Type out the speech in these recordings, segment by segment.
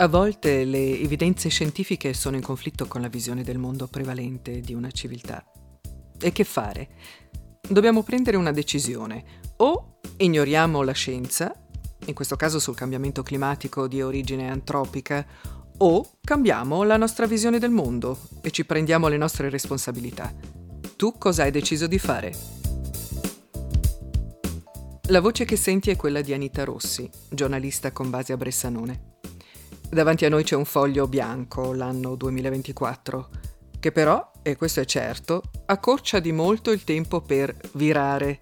A volte le evidenze scientifiche sono in conflitto con la visione del mondo prevalente di una civiltà. E che fare? Dobbiamo prendere una decisione. O ignoriamo la scienza, in questo caso sul cambiamento climatico di origine antropica, o cambiamo la nostra visione del mondo e ci prendiamo le nostre responsabilità. Tu cosa hai deciso di fare? La voce che senti è quella di Anita Rossi, giornalista con base a Bressanone. Davanti a noi c'è un foglio bianco, l'anno 2024, che però, e questo è certo, accorcia di molto il tempo per virare,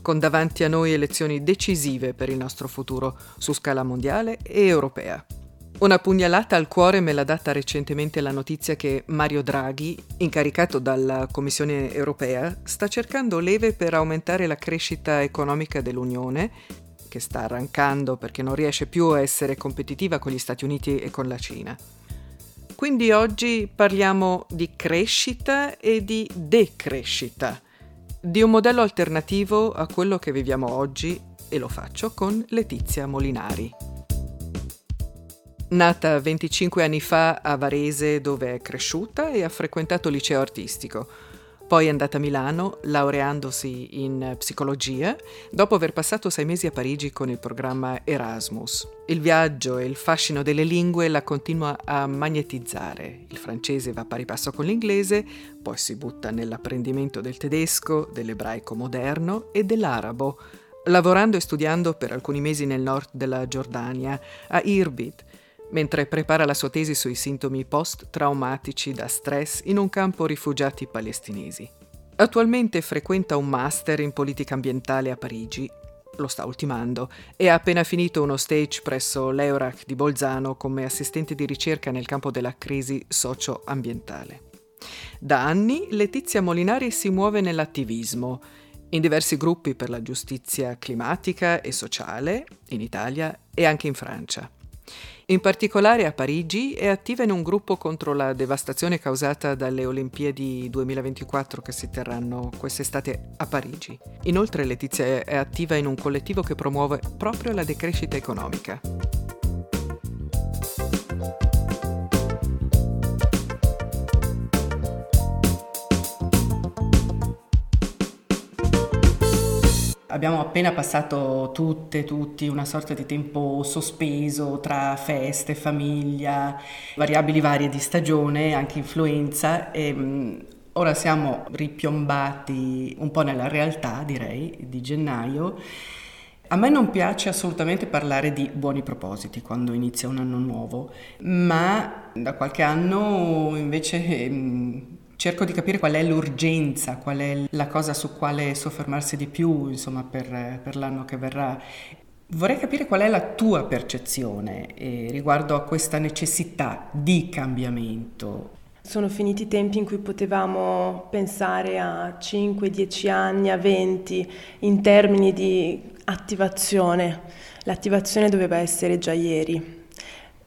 con davanti a noi elezioni decisive per il nostro futuro su scala mondiale e europea. Una pugnalata al cuore me l'ha data recentemente la notizia che Mario Draghi, incaricato dalla Commissione europea, sta cercando leve per aumentare la crescita economica dell'Unione che sta arrancando perché non riesce più a essere competitiva con gli Stati Uniti e con la Cina. Quindi oggi parliamo di crescita e di decrescita, di un modello alternativo a quello che viviamo oggi e lo faccio con Letizia Molinari. Nata 25 anni fa a Varese dove è cresciuta e ha frequentato liceo artistico. Poi è andata a Milano, laureandosi in psicologia, dopo aver passato sei mesi a Parigi con il programma Erasmus. Il viaggio e il fascino delle lingue la continua a magnetizzare. Il francese va pari passo con l'inglese, poi si butta nell'apprendimento del tedesco, dell'ebraico moderno e dell'arabo, lavorando e studiando per alcuni mesi nel nord della Giordania, a Irbid, mentre prepara la sua tesi sui sintomi post-traumatici da stress in un campo rifugiati palestinesi. Attualmente frequenta un master in politica ambientale a Parigi, lo sta ultimando, e ha appena finito uno stage presso l'Eurac di Bolzano come assistente di ricerca nel campo della crisi socio-ambientale. Da anni Letizia Molinari si muove nell'attivismo, in diversi gruppi per la giustizia climatica e sociale, in Italia e anche in Francia. In particolare a Parigi è attiva in un gruppo contro la devastazione causata dalle Olimpiadi 2024 che si terranno quest'estate a Parigi. Inoltre Letizia è attiva in un collettivo che promuove proprio la decrescita economica. Abbiamo appena passato tutte, tutti una sorta di tempo sospeso tra feste, famiglia, variabili varie di stagione, anche influenza e mm, ora siamo ripiombati un po' nella realtà, direi, di gennaio. A me non piace assolutamente parlare di buoni propositi quando inizia un anno nuovo, ma da qualche anno invece mm, cerco di capire qual è l'urgenza, qual è la cosa su quale soffermarsi di più, insomma, per, per l'anno che verrà. Vorrei capire qual è la tua percezione eh, riguardo a questa necessità di cambiamento. Sono finiti i tempi in cui potevamo pensare a 5, 10 anni, a 20 in termini di attivazione. L'attivazione doveva essere già ieri.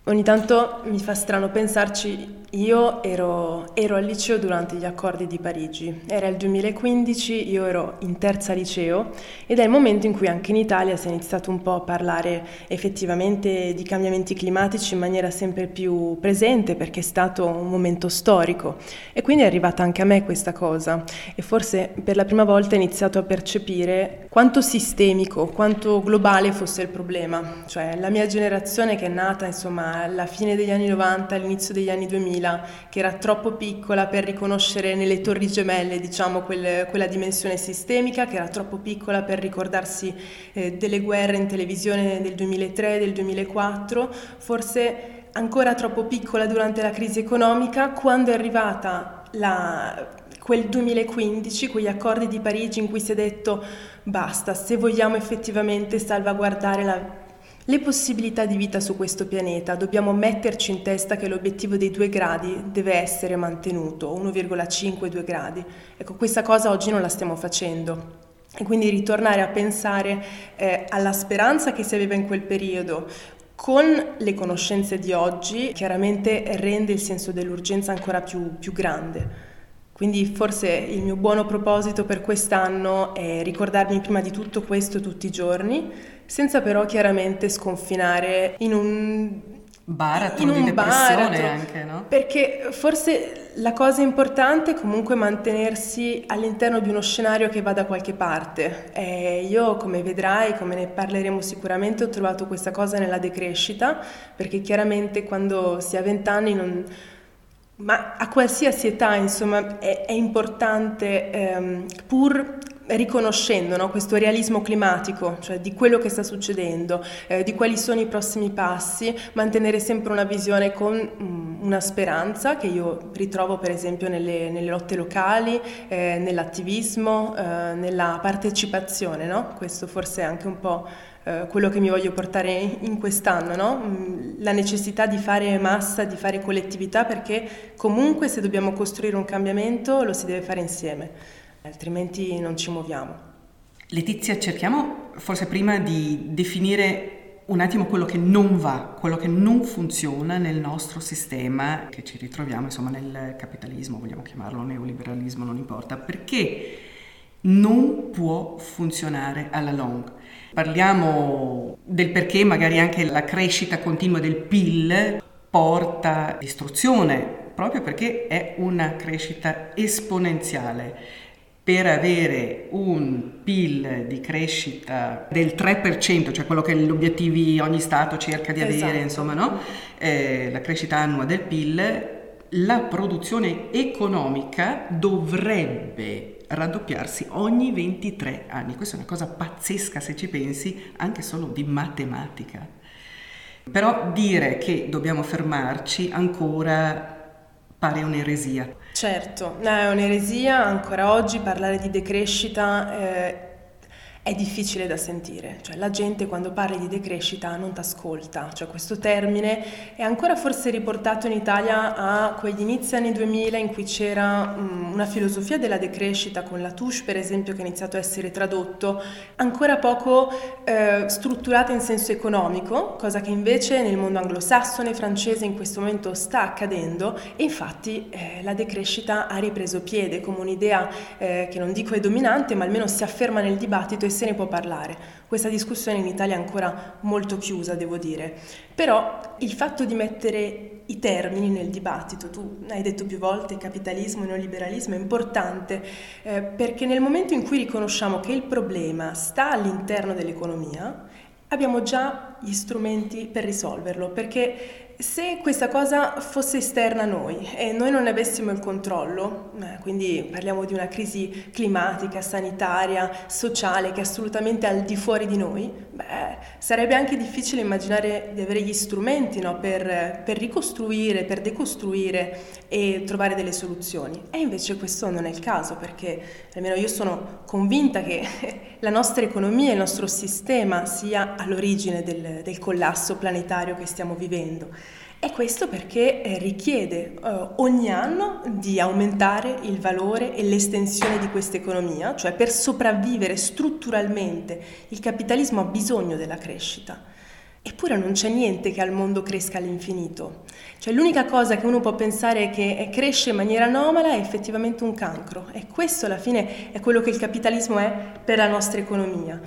Ogni tanto mi fa strano pensarci io ero, ero, al liceo durante gli accordi di Parigi, era il 2015, io ero in terza liceo ed è il momento in cui anche in Italia si è iniziato un po' a parlare effettivamente di cambiamenti climatici in maniera sempre più presente perché è stato un momento storico. E quindi è arrivata anche a me questa cosa. E forse per la prima volta ho iniziato a percepire quanto sistemico, quanto globale fosse il problema, cioè la mia generazione che è nata insomma alla fine degli anni 90, all'inizio degli anni 2000, 2000, che era troppo piccola per riconoscere nelle torri gemelle diciamo, quel, quella dimensione sistemica, che era troppo piccola per ricordarsi eh, delle guerre in televisione del 2003, del 2004, forse ancora troppo piccola durante la crisi economica, quando è arrivata la, quel 2015, quegli accordi di Parigi in cui si è detto basta, se vogliamo effettivamente salvaguardare la le possibilità di vita su questo pianeta, dobbiamo metterci in testa che l'obiettivo dei due gradi deve essere mantenuto, 1,5-2 gradi. Ecco, questa cosa oggi non la stiamo facendo. E quindi ritornare a pensare eh, alla speranza che si aveva in quel periodo, con le conoscenze di oggi, chiaramente rende il senso dell'urgenza ancora più, più grande. Quindi forse il mio buono proposito per quest'anno è ricordarmi prima di tutto questo tutti i giorni, senza però chiaramente sconfinare in un baratro di depressione baratro, anche, no? Perché forse la cosa importante è comunque mantenersi all'interno di uno scenario che va da qualche parte. E io, come vedrai, come ne parleremo sicuramente, ho trovato questa cosa nella decrescita, perché chiaramente quando si ha vent'anni non ma a qualsiasi età, insomma, è, è importante, ehm, pur riconoscendo no, questo realismo climatico, cioè di quello che sta succedendo, eh, di quali sono i prossimi passi, mantenere sempre una visione con mm, una speranza che io ritrovo per esempio nelle, nelle lotte locali, eh, nell'attivismo, eh, nella partecipazione, no? questo forse è anche un po' eh, quello che mi voglio portare in quest'anno, no? Mm, la necessità di fare massa, di fare collettività, perché comunque se dobbiamo costruire un cambiamento lo si deve fare insieme, altrimenti non ci muoviamo. Letizia, cerchiamo forse prima di definire un attimo quello che non va, quello che non funziona nel nostro sistema, che ci ritroviamo insomma nel capitalismo, vogliamo chiamarlo neoliberalismo, non importa, perché non può funzionare alla long. Parliamo del perché magari anche la crescita continua del PIL porta distruzione, proprio perché è una crescita esponenziale. Per avere un PIL di crescita del 3%, cioè quello che gli obiettivi ogni Stato cerca di avere, esatto. insomma, no? eh, la crescita annua del PIL, la produzione economica dovrebbe raddoppiarsi ogni 23 anni. Questa è una cosa pazzesca se ci pensi, anche solo di matematica. Però dire che dobbiamo fermarci ancora pare un'eresia. Certo, è un'eresia, ancora oggi parlare di decrescita eh, è difficile da sentire, cioè la gente quando parli di decrescita non ti ascolta, cioè questo termine è ancora forse riportato in Italia a quegli inizi anni 2000 in cui c'era um, una filosofia della decrescita con la touche per esempio che ha iniziato a essere tradotto, ancora poco eh, strutturata in senso economico, cosa che invece nel mondo anglosassone e francese in questo momento sta accadendo. E infatti eh, la decrescita ha ripreso piede come un'idea eh, che non dico è dominante ma almeno si afferma nel dibattito e se ne può parlare. Questa discussione in Italia è ancora molto chiusa, devo dire. Però il fatto di mettere i termini nel dibattito, tu hai detto più volte capitalismo e neoliberalismo, è importante eh, perché nel momento in cui riconosciamo che il problema sta all'interno dell'economia, abbiamo già gli strumenti per risolverlo, perché se questa cosa fosse esterna a noi e noi non ne avessimo il controllo, eh, quindi parliamo di una crisi climatica, sanitaria, sociale che è assolutamente al di fuori di noi, beh, sarebbe anche difficile immaginare di avere gli strumenti no, per, per ricostruire, per decostruire e trovare delle soluzioni. E invece questo non è il caso perché almeno io sono convinta che la nostra economia, il nostro sistema sia all'origine del, del collasso planetario che stiamo vivendo. E questo perché eh, richiede eh, ogni anno di aumentare il valore e l'estensione di questa economia, cioè per sopravvivere strutturalmente il capitalismo ha bisogno della crescita. Eppure non c'è niente che al mondo cresca all'infinito. Cioè l'unica cosa che uno può pensare che cresce in maniera anomala è effettivamente un cancro e questo alla fine è quello che il capitalismo è per la nostra economia.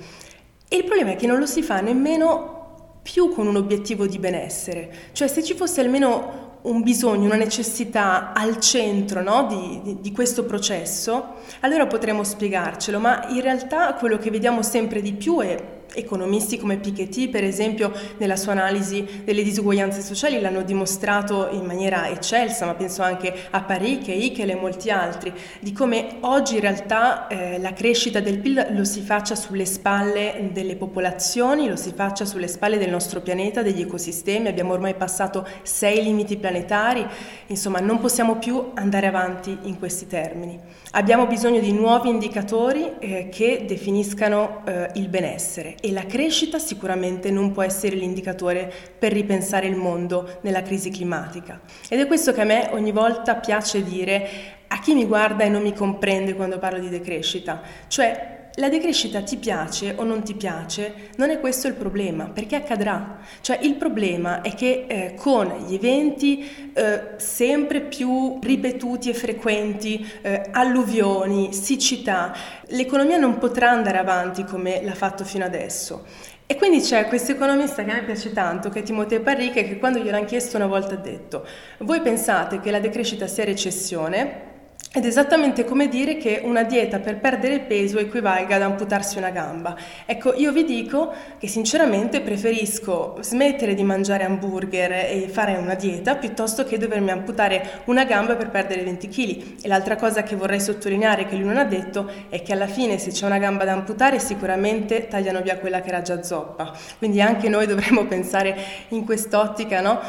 E il problema è che non lo si fa nemmeno più con un obiettivo di benessere, cioè se ci fosse almeno un bisogno, una necessità al centro no, di, di, di, questo processo, allora potremmo spiegarcelo, ma in realtà quello che vediamo sempre di più è Economisti come Piketty, per esempio, nella sua analisi delle disuguaglianze sociali l'hanno dimostrato in maniera eccelsa, ma penso anche a Paris, Hickel e molti altri, di come oggi in realtà eh, la crescita del PIL lo si faccia sulle spalle delle popolazioni, lo si faccia sulle spalle del nostro pianeta, degli ecosistemi, abbiamo ormai passato sei limiti planetari, insomma non possiamo più andare avanti in questi termini. Abbiamo bisogno di nuovi indicatori eh, che definiscano eh, il benessere e la crescita sicuramente non può essere l'indicatore per ripensare il mondo nella crisi climatica. Ed è questo che a me ogni volta piace dire a chi mi guarda e non mi comprende quando parlo di decrescita, cioè la decrescita ti piace o non ti piace, non è questo il problema, perché accadrà. Cioè il problema è che eh, con gli eventi eh, sempre più ripetuti e frequenti, eh, alluvioni, siccità, l'economia non potrà andare avanti come l'ha fatto fino adesso. E quindi c'è questo economista che a me piace tanto, che è Timoteo Parriche, che quando gliel'hanno chiesto una volta ha detto, voi pensate che la decrescita sia recessione? Ed è esattamente come dire che una dieta per perdere peso equivalga ad amputarsi una gamba. Ecco, io vi dico che sinceramente preferisco smettere di mangiare hamburger e fare una dieta piuttosto che dovermi amputare una gamba per perdere 20 kg. E l'altra cosa che vorrei sottolineare che lui non ha detto è che alla fine se c'è una gamba da amputare sicuramente tagliano via quella che era già zoppa. Quindi anche noi dovremmo pensare in quest'ottica, no?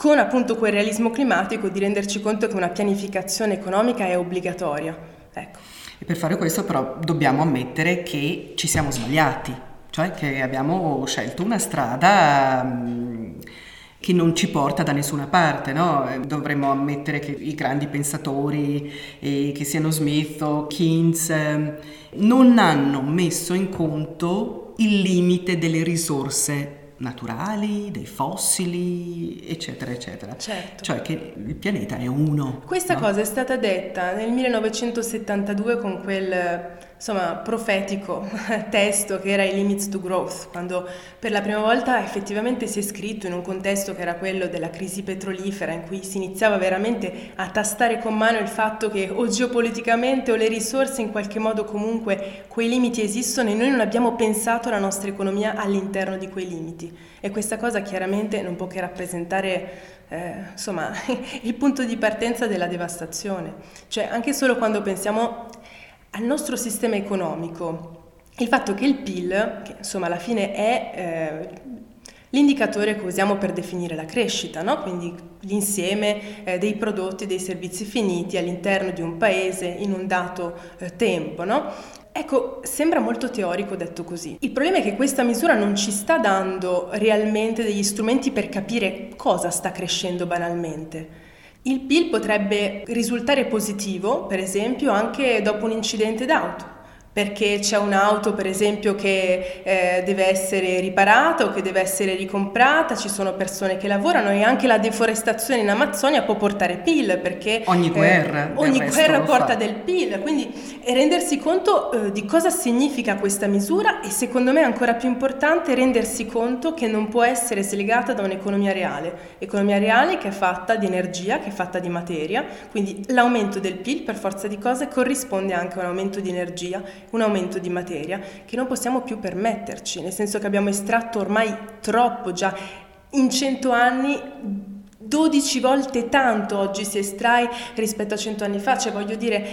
Con appunto quel realismo climatico di renderci conto che una pianificazione economica è obbligatoria. Ecco. E per fare questo però dobbiamo ammettere che ci siamo sbagliati, cioè che abbiamo scelto una strada che non ci porta da nessuna parte, no? Dovremmo ammettere che i grandi pensatori, eh, che siano Smith o Keynes, eh, non hanno messo in conto il limite delle risorse naturali, dei fossili, eccetera, eccetera. Certo. Cioè che il pianeta è uno. Questa no? cosa è stata detta nel 1972 con quel insomma, profetico testo che era i Limits to Growth, quando per la prima volta effettivamente si è scritto in un contesto che era quello della crisi petrolifera, in cui si iniziava veramente a tastare con mano il fatto che o geopoliticamente o le risorse in qualche modo comunque quei limiti esistono e noi non abbiamo pensato la nostra economia all'interno di quei limiti. E questa cosa chiaramente non può che rappresentare eh, insomma, il punto di partenza della devastazione. Cioè, anche solo quando pensiamo al nostro sistema economico il fatto che il PIL, che insomma alla fine è eh, l'indicatore che usiamo per definire la crescita, no? quindi l'insieme eh, dei prodotti e dei servizi finiti all'interno di un paese in un dato eh, tempo. No? Ecco, sembra molto teorico detto così. Il problema è che questa misura non ci sta dando realmente degli strumenti per capire cosa sta crescendo banalmente. Il PIL potrebbe risultare positivo, per esempio, anche dopo un incidente d'auto perché c'è un'auto per esempio che eh, deve essere riparata o che deve essere ricomprata, ci sono persone che lavorano e anche la deforestazione in Amazzonia può portare PIL perché ogni eh, guerra, eh, ogni guerra porta del PIL, quindi rendersi conto eh, di cosa significa questa misura e secondo me è ancora più importante rendersi conto che non può essere slegata da un'economia reale, economia reale che è fatta di energia, che è fatta di materia, quindi l'aumento del PIL per forza di cose corrisponde anche a un aumento di energia un aumento di materia che non possiamo più permetterci, nel senso che abbiamo estratto ormai troppo già in cento anni 12 volte tanto oggi si estrae rispetto a 100 anni fa, cioè voglio dire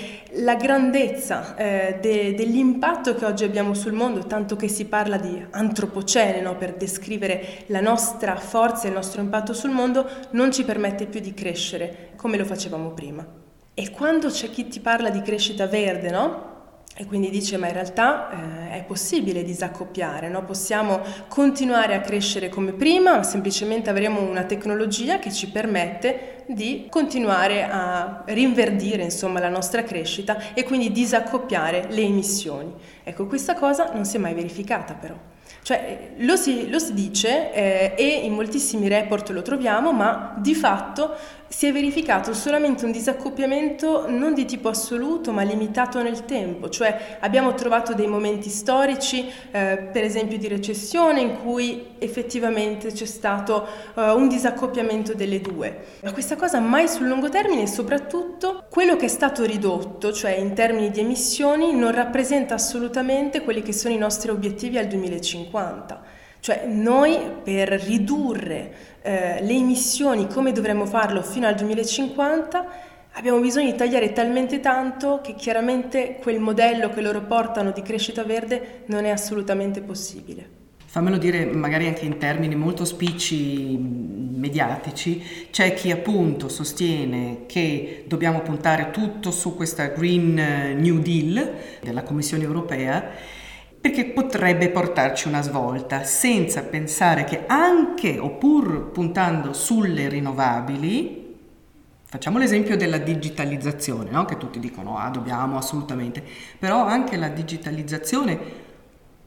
la grandezza eh, de, dell'impatto che oggi abbiamo sul mondo, tanto che si parla di antropocene no? per descrivere la nostra forza e il nostro impatto sul mondo, non ci permette più di crescere come lo facevamo prima. E quando c'è chi ti parla di crescita verde, no? E quindi dice, ma in realtà eh, è possibile disaccoppiare, no? possiamo continuare a crescere come prima, ma semplicemente avremo una tecnologia che ci permette di continuare a rinverdire insomma, la nostra crescita e quindi disaccoppiare le emissioni. Ecco, questa cosa non si è mai verificata però. Cioè, lo si, lo si dice eh, e in moltissimi report lo troviamo, ma di fatto si è verificato solamente un disaccoppiamento non di tipo assoluto ma limitato nel tempo, cioè abbiamo trovato dei momenti storici, eh, per esempio di recessione, in cui effettivamente c'è stato eh, un disaccoppiamento delle due. Ma questa cosa mai sul lungo termine e soprattutto quello che è stato ridotto, cioè in termini di emissioni, non rappresenta assolutamente quelli che sono i nostri obiettivi al 2050. Cioè noi per ridurre eh, le emissioni come dovremmo farlo fino al 2050 abbiamo bisogno di tagliare talmente tanto che chiaramente quel modello che loro portano di crescita verde non è assolutamente possibile. Fammelo dire magari anche in termini molto spicci mediatici, c'è chi appunto sostiene che dobbiamo puntare tutto su questa Green eh, New Deal della Commissione europea perché potrebbe portarci una svolta, senza pensare che anche pur puntando sulle rinnovabili, facciamo l'esempio della digitalizzazione, no? che tutti dicono ah dobbiamo assolutamente, però anche la digitalizzazione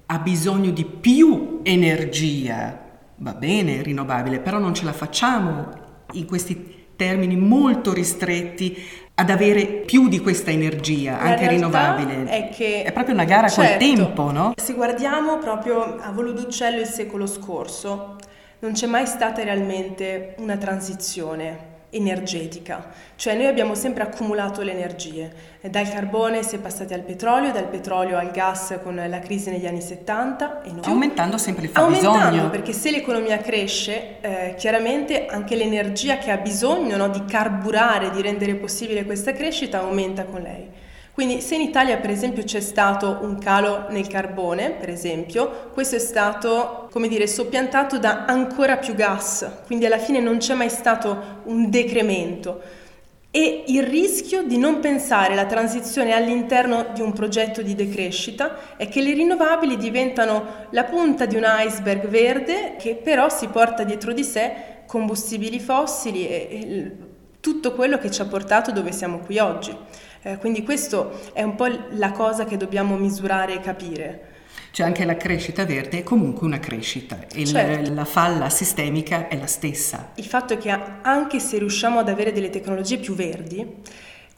ha bisogno di più energia, va bene rinnovabile, però non ce la facciamo in questi termini molto ristretti ad avere più di questa energia, La anche rinnovabile. È, che, È proprio una gara col certo, tempo, no? Se guardiamo proprio a volo d'uccello il secolo scorso, non c'è mai stata realmente una transizione energetica, cioè noi abbiamo sempre accumulato le energie, dal carbone si è passati al petrolio, dal petrolio al gas con la crisi negli anni 70 e più. Aumentando sempre il Aumentando, fabbisogno. perché se l'economia cresce, eh, chiaramente anche l'energia che ha bisogno no, di carburare, di rendere possibile questa crescita, aumenta con lei. Quindi se in Italia per esempio c'è stato un calo nel carbone, per esempio, questo è stato, come dire, soppiantato da ancora più gas, quindi alla fine non c'è mai stato un decremento. E il rischio di non pensare la transizione all'interno di un progetto di decrescita è che le rinnovabili diventano la punta di un iceberg verde che però si porta dietro di sé combustibili fossili e, e tutto quello che ci ha portato dove siamo qui oggi. Eh, quindi questo è un po' la cosa che dobbiamo misurare e capire. Cioè anche la crescita verde è comunque una crescita e Certo. la, la falla sistemica è la stessa. Il fatto è che anche se riusciamo ad avere delle tecnologie più verdi,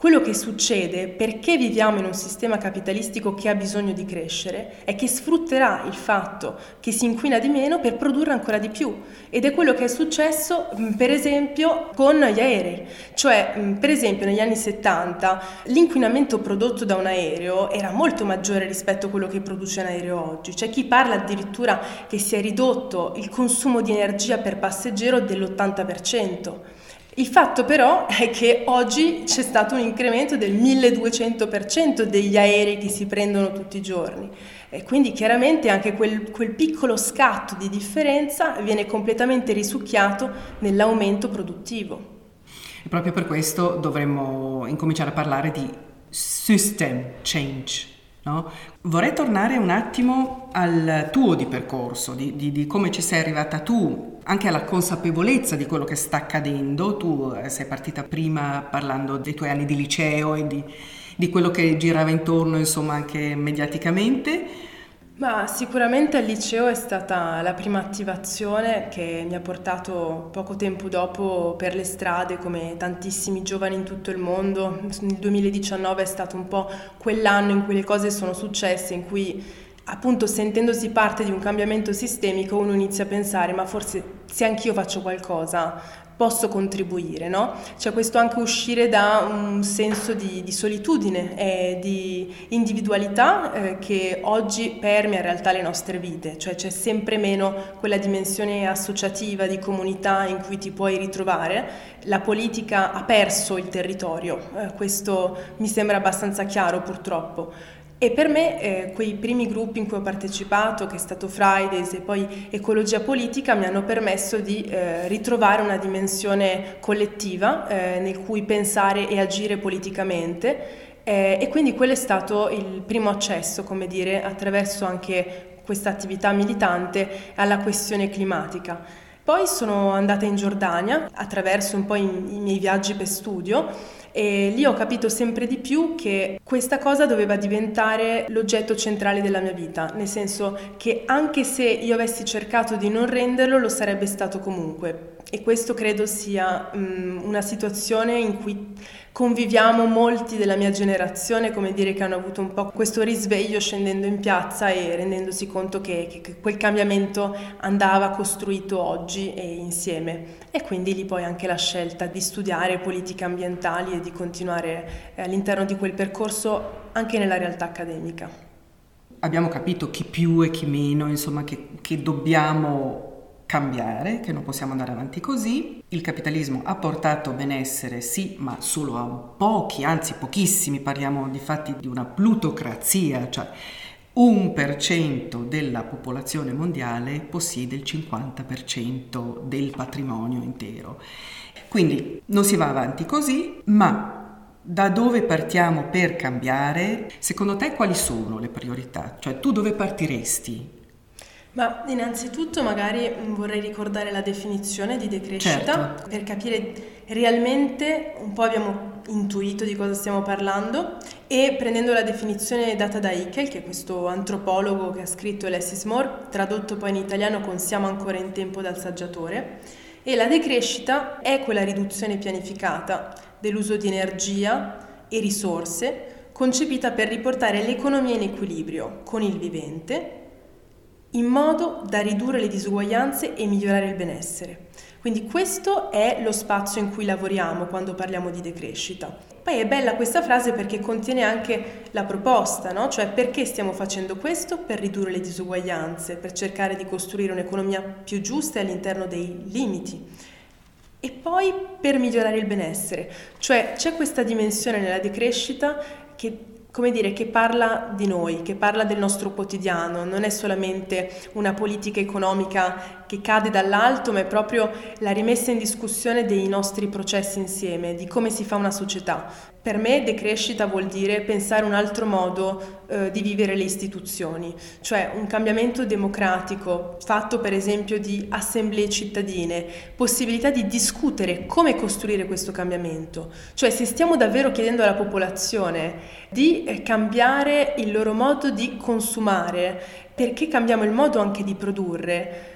quello che succede perché viviamo in un sistema capitalistico che ha bisogno di crescere è che sfrutterà il fatto che si inquina di meno per produrre ancora di più. Ed è quello che è successo mh, per esempio con gli aerei, cioè mh, per esempio negli anni 70 l'inquinamento prodotto da un aereo era molto maggiore rispetto a quello che produce un aereo oggi, c'è chi parla addirittura che si è ridotto il consumo di energia per passeggero dell'80%. Il fatto però è che oggi c'è stato un incremento del 1200% degli aerei che si prendono tutti i giorni e quindi chiaramente anche quel, quel piccolo scatto di differenza viene completamente risucchiato nell'aumento produttivo. E proprio per questo dovremmo incominciare a parlare di system change. no? Vorrei tornare un attimo al tuo di percorso, di, di- di come ci sei arrivata tu, anche alla consapevolezza di quello che sta accadendo. Tu eh, sei partita prima parlando dei tuoi anni di liceo e di, di quello che girava intorno, insomma, anche mediaticamente. Ma sicuramente al liceo è stata la prima attivazione che mi ha portato poco tempo dopo per le strade come tantissimi giovani in tutto il mondo. Il 2019 è stato un po' quell'anno in cui le cose sono successe, in cui appunto sentendosi parte di un cambiamento sistemico uno inizia a pensare ma forse se anch'io faccio qualcosa posso contribuire, no? C'è questo anche uscire da un senso di, di solitudine e di individualità eh, che oggi permea in realtà le nostre vite, cioè c'è sempre meno quella dimensione associativa di comunità in cui ti puoi ritrovare. La politica ha perso il territorio, eh, questo mi sembra abbastanza chiaro purtroppo. E per me eh, quei primi gruppi in cui ho partecipato, che è stato Fridays e poi Ecologia Politica, mi hanno permesso di eh, ritrovare una dimensione collettiva eh, nel cui pensare e agire politicamente eh, e quindi quello è stato il primo accesso, come dire, attraverso anche questa attività militante alla questione climatica. Poi sono andata in Giordania attraverso un po' i, i miei viaggi per studio e lì ho capito sempre di più che questa cosa doveva diventare l'oggetto centrale della mia vita, nel senso che anche se io avessi cercato di non renderlo, lo sarebbe stato comunque. E questo credo sia mm, una situazione in cui conviviamo molti della mia generazione, come dire che hanno avuto un po' questo risveglio scendendo in piazza e rendendosi conto che, che- che quel cambiamento andava costruito oggi e insieme. E quindi lì poi anche la scelta di studiare politiche ambientali e di continuare eh, all'interno di quel percorso anche nella realtà accademica. Abbiamo capito chi più e chi meno, insomma, che, che dobbiamo cambiare, che non possiamo andare avanti così. Il capitalismo ha portato benessere, sì, ma solo a pochi, anzi pochissimi, parliamo di fatti di una plutocrazia, cioè un per cento della popolazione mondiale possiede il 50% del patrimonio intero. Quindi non si va avanti così, ma da dove partiamo per cambiare? Secondo te quali sono le priorità? Cioè tu dove partiresti? Ma innanzitutto magari vorrei ricordare la definizione di decrescita Certo. per capire realmente un po' abbiamo intuito di cosa stiamo parlando e prendendo la definizione data da Hickel, che è questo antropologo che ha scritto Less is More, tradotto poi in italiano con Siamo ancora in tempo dal saggiatore, E la decrescita è quella riduzione pianificata dell'uso di energia e risorse concepita per riportare l'economia in equilibrio con il vivente in modo da ridurre le disuguaglianze e migliorare il benessere. Quindi questo è lo spazio in cui lavoriamo quando parliamo di decrescita. Poi è bella questa frase perché contiene anche la proposta, no? cioè perché stiamo facendo questo? Per ridurre le disuguaglianze, per cercare di costruire un'economia più giusta all'interno dei limiti. E poi per migliorare il benessere, cioè c'è questa dimensione nella decrescita che come dire, che parla di noi, che parla del nostro quotidiano, non è solamente una politica economica che cade dall'alto, ma è proprio la rimessa in discussione dei nostri processi insieme, di come si fa una società. Per me decrescita vuol dire pensare un altro modo eh, di vivere le istituzioni, cioè un cambiamento democratico fatto per esempio di assemblee cittadine, possibilità di discutere come costruire questo cambiamento, cioè se stiamo davvero chiedendo alla popolazione di eh, cambiare il loro modo di consumare, perché cambiamo il modo anche di produrre,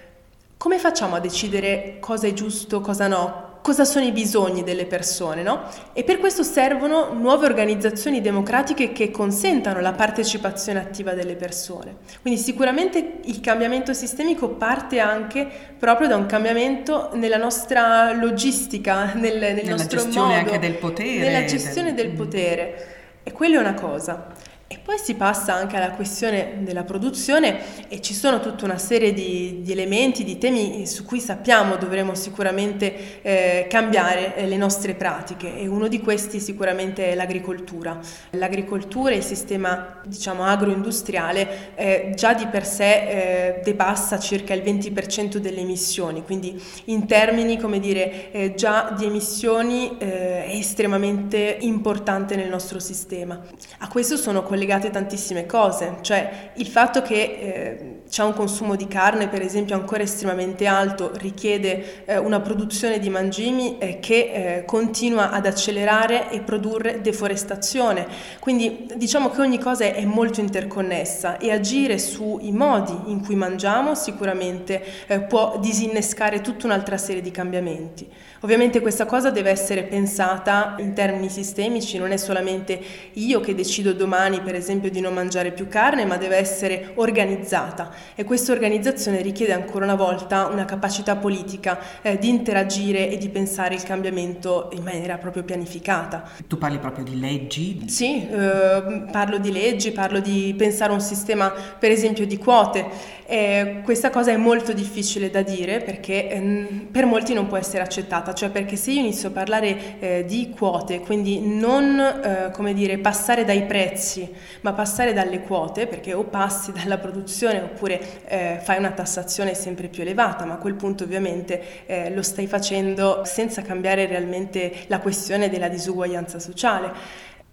come facciamo a decidere cosa è giusto, cosa no? cosa sono i bisogni delle persone, no? E per questo servono nuove organizzazioni democratiche che consentano la partecipazione attiva delle persone. Quindi sicuramente il cambiamento sistemico parte anche proprio da un cambiamento nella nostra logistica, nel, nel nella nostro gestione modo, anche del potere. Nella gestione del, del potere. E quella è una cosa. E poi si passa anche alla questione della produzione e ci sono tutta una serie di, di elementi, di temi su cui sappiamo dovremo sicuramente eh, cambiare eh, le nostre pratiche e uno di questi sicuramente è l'agricoltura. L'agricoltura e il sistema diciamo agroindustriale eh, già di per sé eh, depassa circa il 20% delle emissioni, quindi in termini come dire eh, già di emissioni eh, è estremamente importante nel nostro sistema. A questo sono collegate tantissime cose, cioè il fatto che eh, c'è un consumo di carne per esempio ancora estremamente alto richiede eh, una produzione di mangimi eh, che eh, continua ad accelerare e produrre deforestazione, quindi diciamo che ogni cosa è molto interconnessa e agire sui modi in cui mangiamo sicuramente eh, può disinnescare tutta un'altra serie di cambiamenti. Ovviamente questa cosa deve essere pensata in termini sistemici, non è solamente io che decido domani per esempio di non mangiare più carne, ma deve essere organizzata e questa organizzazione richiede ancora una volta una capacità politica eh, di interagire e di pensare il cambiamento in maniera proprio pianificata. Tu parli proprio di leggi? Sì, eh, parlo di leggi, parlo di pensare un sistema per esempio di quote. Eh, questa cosa è molto difficile da dire perché eh, per molti non può essere accettata, cioè perché se io inizio a parlare eh, di quote, quindi non eh, come dire passare dai prezzi, ma passare dalle quote, perché o passi dalla produzione oppure eh, fai una tassazione sempre più elevata, ma a quel punto ovviamente eh, lo stai facendo senza cambiare realmente la questione della disuguaglianza sociale.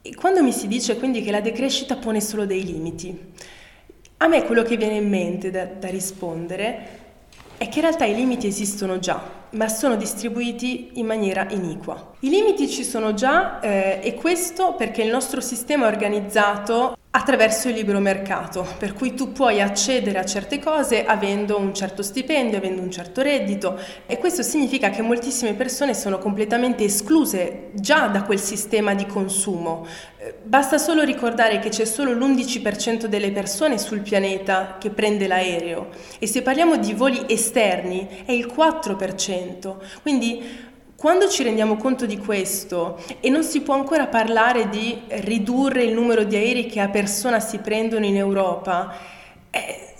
E quando mi si dice quindi che la decrescita pone solo dei limiti, a me quello che viene in mente da, da rispondere è che in realtà i limiti esistono già, ma sono distribuiti in maniera iniqua. I limiti ci sono già eh, e questo perché il nostro sistema organizzato attraverso il libero mercato, per cui tu puoi accedere a certe cose avendo un certo stipendio, avendo un certo reddito e questo significa che moltissime persone sono completamente escluse già da quel sistema di consumo. Eh, basta solo ricordare che c'è solo l'11% delle persone sul pianeta che prende l'aereo e se parliamo di voli esterni è il 4%. Quindi quando ci rendiamo conto di questo e non si può ancora parlare di ridurre il numero di aerei che a persona si prendono in Europa,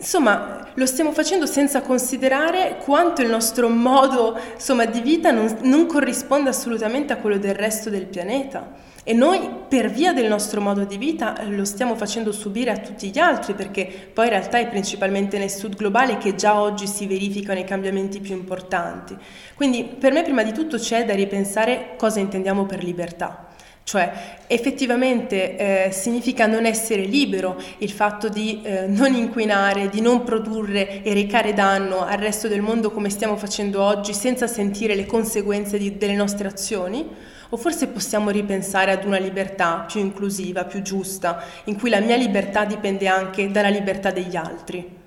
insomma lo stiamo facendo senza considerare quanto il nostro modo insomma, di vita non, non corrisponde assolutamente a quello del resto del pianeta. E noi per via del nostro modo di vita lo stiamo facendo subire a tutti gli altri perché poi in realtà è principalmente nel sud globale che già oggi si verificano i cambiamenti più importanti. Quindi per me prima di tutto c'è da ripensare cosa intendiamo per libertà. Cioè effettivamente eh, significa non essere libero il fatto di eh, non inquinare, di non produrre e recare danno al resto del mondo come stiamo facendo oggi senza sentire le conseguenze di, delle nostre azioni? O forse possiamo ripensare ad una libertà più inclusiva, più giusta, in cui la mia libertà dipende anche dalla libertà degli altri?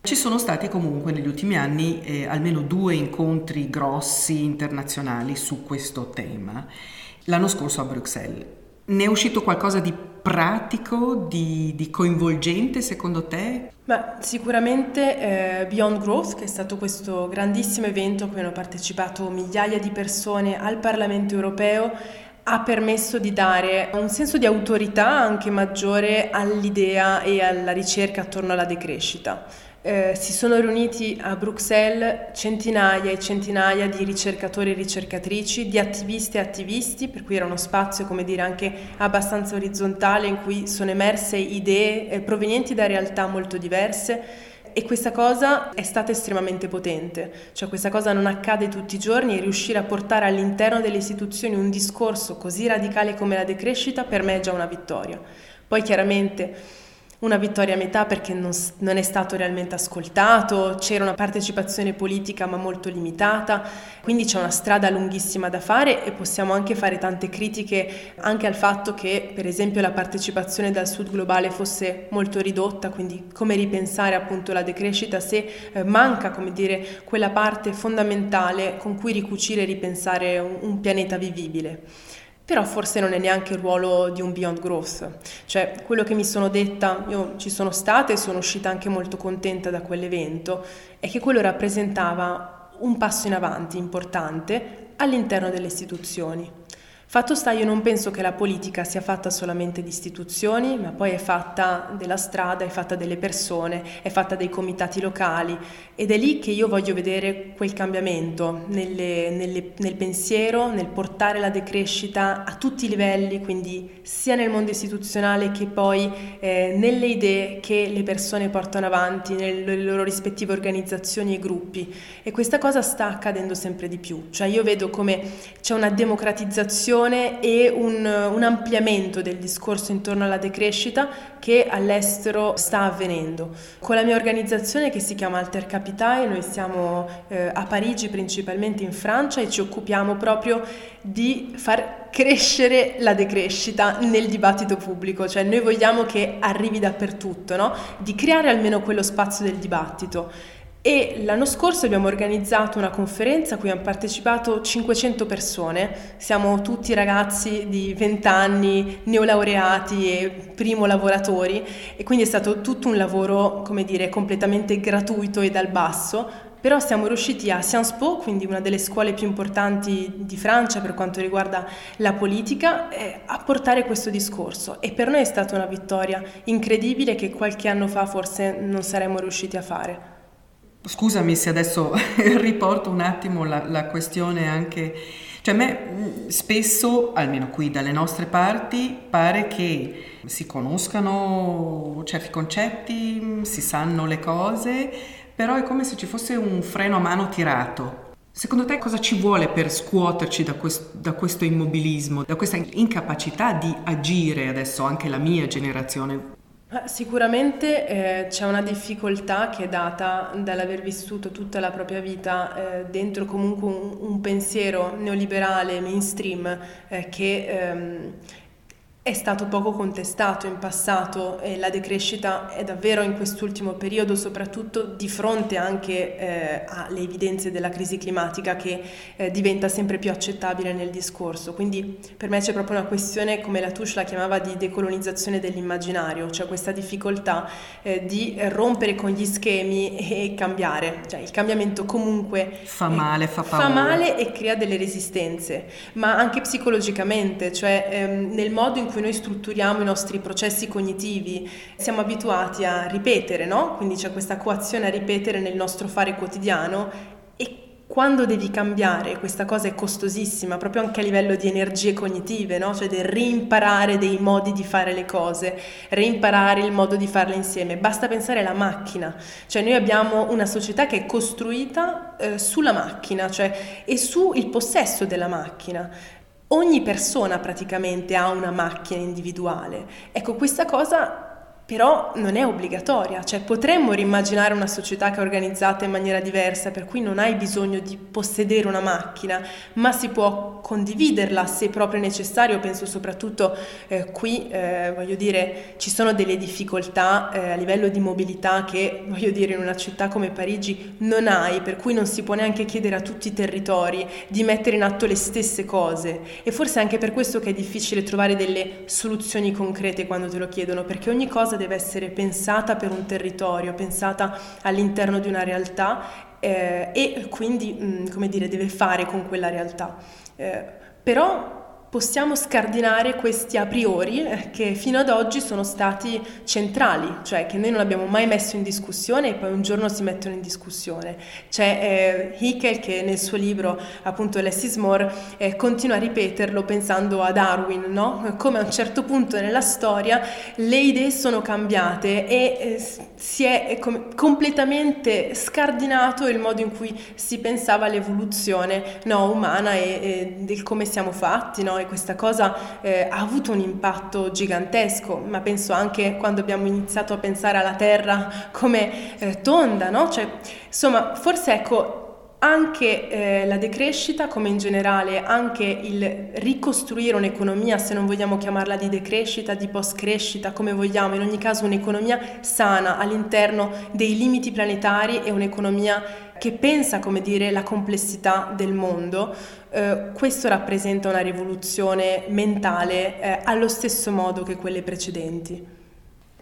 Ci sono stati comunque negli ultimi anni eh, almeno due incontri grossi internazionali su questo tema. L'anno scorso a Bruxelles. Ne è uscito qualcosa di pratico, di, di coinvolgente secondo te? Beh, sicuramente eh, Beyond Growth, che è stato questo grandissimo evento a cui hanno partecipato migliaia di persone al Parlamento europeo, ha permesso di dare un senso di autorità anche maggiore all'idea e alla ricerca attorno alla decrescita. Eh, si sono riuniti a Bruxelles centinaia e centinaia di ricercatori e ricercatrici, di attivisti e attivisti, per cui era uno spazio, come dire, anche abbastanza orizzontale in cui sono emerse idee eh, provenienti da realtà molto diverse e questa cosa è stata estremamente potente, cioè questa cosa non accade tutti i giorni e riuscire a portare all'interno delle istituzioni un discorso così radicale come la decrescita per me è già una vittoria. Poi chiaramente una vittoria a metà perché non, non, è stato realmente ascoltato, c'era una partecipazione politica ma molto limitata, quindi c'è una strada lunghissima da fare e possiamo anche fare tante critiche anche al fatto che per esempio la partecipazione dal sud globale fosse molto ridotta, quindi come ripensare appunto la decrescita se eh, manca come dire quella parte fondamentale con cui ricucire e ripensare un, un pianeta vivibile però forse non è neanche il ruolo di un Beyond Growth. Cioè, quello che mi sono detta, io ci sono stata e sono uscita anche molto contenta da quell'evento, è che quello rappresentava un passo in avanti importante all'interno delle istituzioni. Fatto sta, io non penso che la politica sia fatta solamente di istituzioni, ma poi è fatta della strada, è fatta delle persone, è fatta dei comitati locali ed è lì che io voglio vedere quel cambiamento nelle, nelle, nel pensiero, nel portare la decrescita a tutti i livelli, quindi sia nel mondo istituzionale che poi eh, nelle idee che le persone portano avanti, nelle loro rispettive organizzazioni e gruppi. E questa cosa sta accadendo sempre di più, cioè io vedo come c'è una democratizzazione espansione e un, un, ampliamento del discorso intorno alla decrescita che all'estero sta avvenendo. Con la mia organizzazione che si chiama Alter Capitae, noi siamo eh, a Parigi principalmente in Francia e ci occupiamo proprio di far crescere la decrescita nel dibattito pubblico, cioè noi vogliamo che arrivi dappertutto, no? di creare almeno quello spazio del dibattito. E l'anno scorso abbiamo organizzato una conferenza a cui hanno partecipato 500 persone, siamo tutti ragazzi di 20 anni, neolaureati e primo lavoratori. E quindi è stato tutto un lavoro, come dire, completamente gratuito e dal basso, però siamo riusciti a Sciences Po, quindi una delle scuole più importanti di Francia per quanto riguarda la politica, eh, a portare questo discorso. E per noi è stata una vittoria incredibile che qualche anno fa forse non saremmo riusciti a fare. Scusami se adesso riporto un attimo la, la questione anche... Cioè a me mm, spesso, almeno qui dalle nostre parti, pare che si conoscano certi concetti, mm, si sanno le cose, però è come se ci fosse un freno a mano tirato. Secondo te cosa ci vuole per scuoterci da, quest- da questo immobilismo, da questa incapacità di agire adesso anche la mia generazione? Sicuramente eh, c'è una difficoltà che è data dall'aver vissuto tutta la propria vita eh, dentro comunque un, un, pensiero neoliberale mainstream eh, che ehm, è stato poco contestato in passato e la decrescita è davvero in quest'ultimo periodo, soprattutto di fronte anche eh, alle evidenze della crisi climatica che eh, diventa sempre più accettabile nel discorso. Quindi per me c'è proprio una questione, come la Touche la chiamava, di decolonizzazione dell'immaginario, cioè questa difficoltà eh, di rompere con gli schemi e cambiare. Cioè il cambiamento comunque fa male, fa paura. Fa male e crea delle resistenze, ma anche psicologicamente, cioè ehm, nel modo in cui cui noi strutturiamo i nostri processi cognitivi, siamo abituati a ripetere, no? Quindi c'è questa coazione a ripetere nel nostro fare quotidiano e quando devi cambiare, questa cosa è costosissima, proprio anche a livello di energie cognitive, no? cioè del reimparare dei modi di fare le cose, reimparare il modo di farle insieme. Basta pensare alla macchina, cioè noi abbiamo una società che è costruita eh, sulla macchina, cioè e sul possesso della macchina. Ogni persona praticamente ha una macchina individuale. Ecco, questa cosa però non è obbligatoria, cioè potremmo rimmaginare una società che è organizzata in maniera diversa, per cui non hai bisogno di possedere una macchina, ma si può condividerla se proprio è necessario, penso soprattutto eh, qui, eh, voglio dire, ci sono delle difficoltà eh, a livello di mobilità che, voglio dire, in una città come Parigi non hai, per cui non si può neanche chiedere a tutti i territori di mettere in atto le stesse cose. E forse è anche per questo che è difficile trovare delle soluzioni concrete quando te lo chiedono, perché ogni cosa deve essere pensata per un territorio, pensata all'interno di una realtà eh, e quindi, mh, mm, come dire, deve fare con quella realtà. Eh, però possiamo scardinare questi a priori eh, che fino ad oggi sono stati centrali, cioè che noi non abbiamo mai messo in discussione e poi un giorno si mettono in discussione. C'è eh, Hickel che nel suo libro, appunto Less is More, eh, continua a ripeterlo pensando a Darwin, no? come a un certo punto nella storia le idee sono cambiate e eh, si è com- completamente scardinato il modo in cui si pensava all'evoluzione no, umana e, e, del come siamo fatti. No? Questa cosa eh, ha avuto un impatto gigantesco, ma penso anche quando abbiamo iniziato a pensare alla Terra come eh, tonda, no? Cioè, insomma, forse ecco, anche eh, la decrescita, come in generale, anche il ricostruire un'economia, se non vogliamo chiamarla di decrescita, di post-crescita, come vogliamo, in ogni caso un'economia sana all'interno dei limiti planetari e un'economia che pensa, come dire, la complessità del mondo, eh, questo rappresenta una rivoluzione mentale eh, allo stesso modo che quelle precedenti.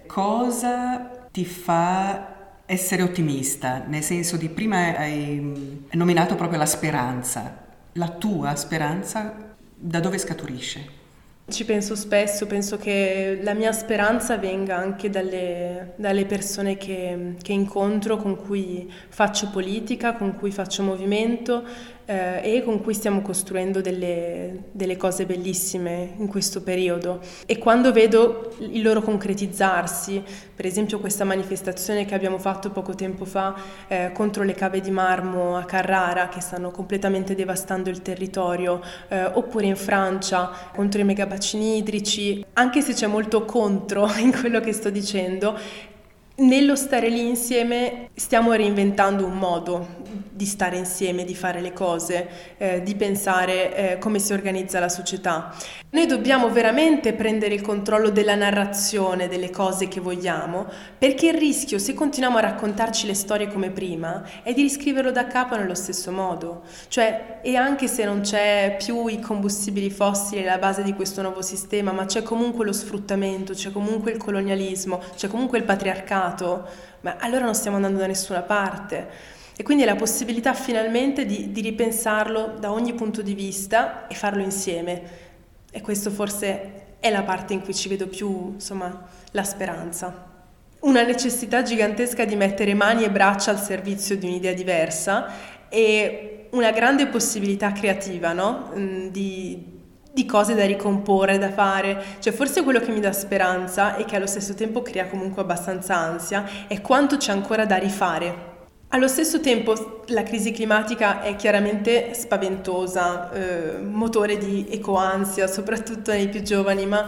Cosa ti fa essere ottimista? Nel senso di prima hai nominato proprio la speranza. La tua speranza da dove scaturisce? Ci penso spesso, penso che la mia speranza venga anche dalle, dalle persone che, che, incontro, con cui faccio politica, con cui faccio movimento eh, e con cui stiamo costruendo delle, delle, cose bellissime in questo periodo. E quando vedo il loro concretizzarsi, per esempio questa manifestazione che abbiamo fatto poco tempo fa eh, contro le cave di marmo a Carrara che stanno completamente devastando il territorio, eh, oppure in Francia contro i megabacini idrici, anche se c'è molto contro in quello che sto dicendo, nello stare lì insieme stiamo reinventando un modo di stare insieme, di fare le cose, eh, di pensare eh, come si organizza la società. Noi dobbiamo veramente prendere il controllo della narrazione delle cose che vogliamo, perché il rischio, se continuiamo a raccontarci le storie come prima, è di riscriverlo da capo nello stesso modo. Cioè, e anche se non c'è più i combustibili fossili alla base di questo nuovo sistema, ma c'è comunque lo sfruttamento, c'è comunque il colonialismo, c'è comunque il patriarcato, ma allora non stiamo andando da nessuna parte. E quindi è la possibilità finalmente di, di ripensarlo da ogni punto di vista e farlo insieme. E questo forse è la parte in cui ci vedo più, insomma, la speranza. Una necessità gigantesca di mettere mani e braccia al servizio di un'idea diversa e una grande possibilità creativa, no? Mm, di, di cose da ricomporre, da fare. Cioè, forse quello che mi dà speranza e che allo stesso tempo crea comunque abbastanza ansia è quanto c'è ancora da rifare allo stesso tempo la crisi climatica è chiaramente spaventosa, eh, motore di ecoansia, soprattutto nei più giovani, ma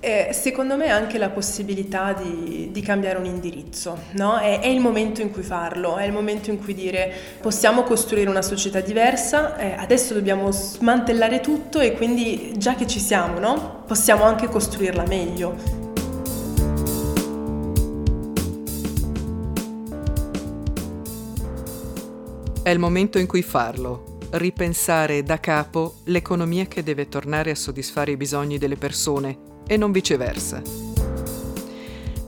eh, secondo me anche la possibilità di, di cambiare un indirizzo. No? È, è, il momento in cui farlo, è il momento in cui dire possiamo costruire una società diversa, eh, adesso dobbiamo smantellare tutto e quindi già che ci siamo, no? possiamo anche costruirla meglio. È il momento in cui farlo, ripensare da capo l'economia che deve tornare a soddisfare i bisogni delle persone e non viceversa.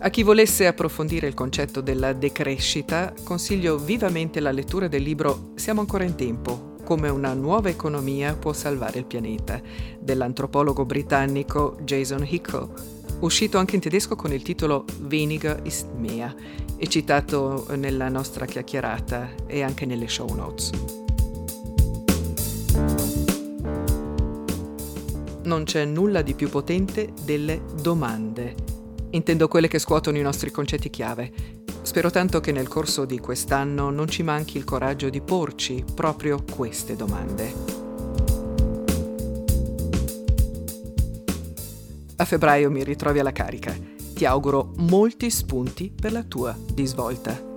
A chi volesse approfondire il concetto della decrescita, consiglio vivamente la lettura del libro Siamo ancora in tempo, come una nuova economia può salvare il pianeta, dell'antropologo britannico Jason Hickel, uscito anche in tedesco con il titolo Weniger ist mehr e citato nella nostra chiacchierata e anche nelle show notes. Non c'è nulla di più potente delle domande. Intendo quelle che scuotono i nostri concetti chiave. Spero tanto che nel corso di quest'anno non ci manchi il coraggio di porci proprio queste domande. A febbraio mi ritrovi alla carica. ti auguro molti spunti per la tua di svolta.